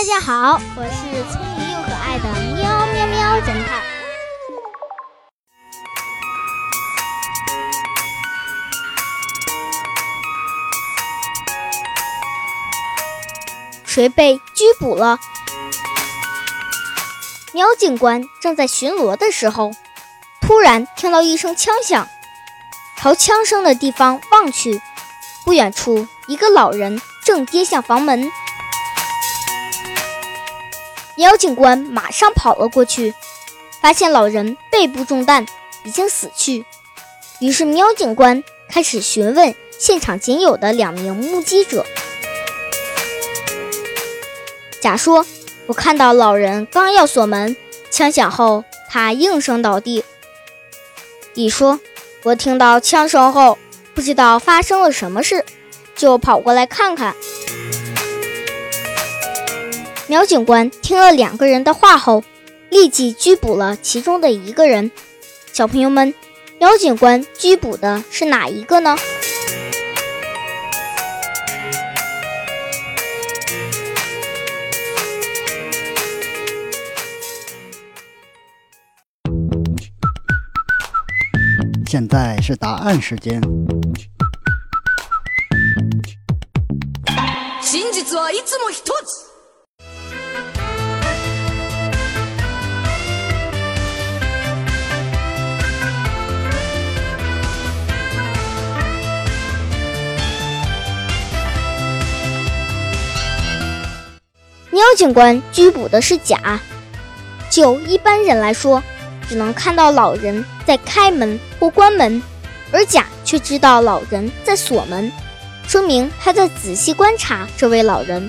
大家好，我是聪明又可爱的喵喵喵侦探。谁被拘捕了？喵警官正在巡逻的时候，突然听到一声枪响，朝枪声的地方望去，不远处一个老人正跌向房门。喵警官马上跑了过去，发现老人背部中弹，已经死去。于是喵警官开始询问现场仅有的两名目击者。甲说：“我看到老人刚要锁门，枪响后他应声倒地。”乙说：“我听到枪声后，不知道发生了什么事，就跑过来看看。”苗警官听了两个人的话后，立即拘捕了其中的一个人。小朋友们，苗警官拘捕的是哪一个呢？现在是答案时间。真実はいつも一つ。 警官拘捕的是甲。就一般人来说。只能看到老人在开门或关门，而甲却知道老人在锁门，说明他在仔细观察这位老人。